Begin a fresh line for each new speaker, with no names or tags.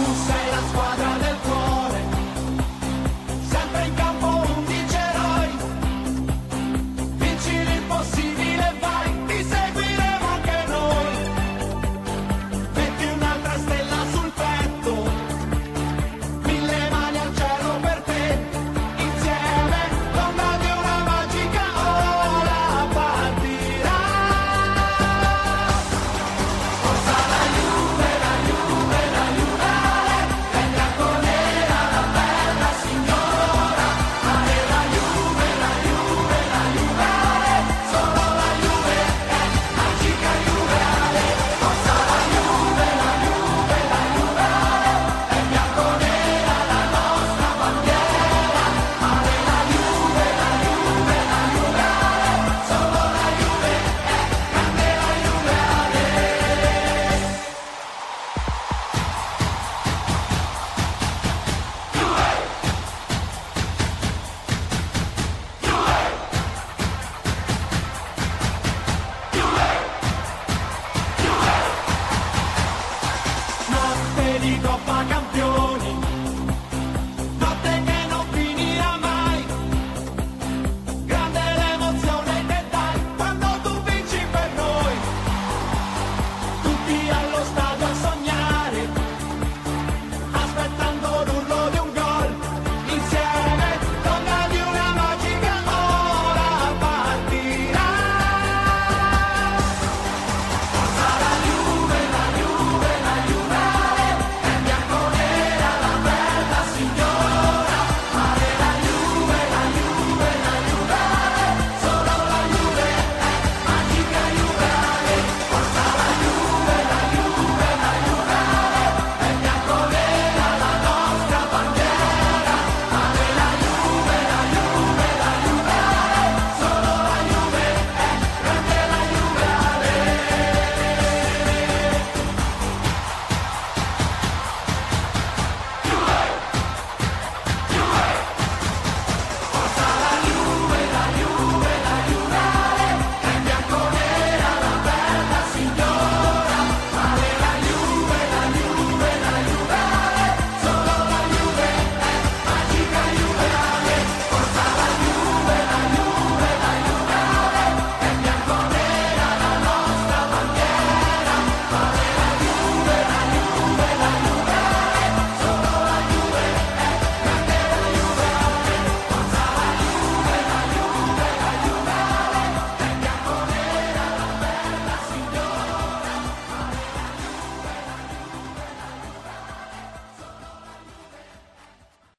Who's 一个花心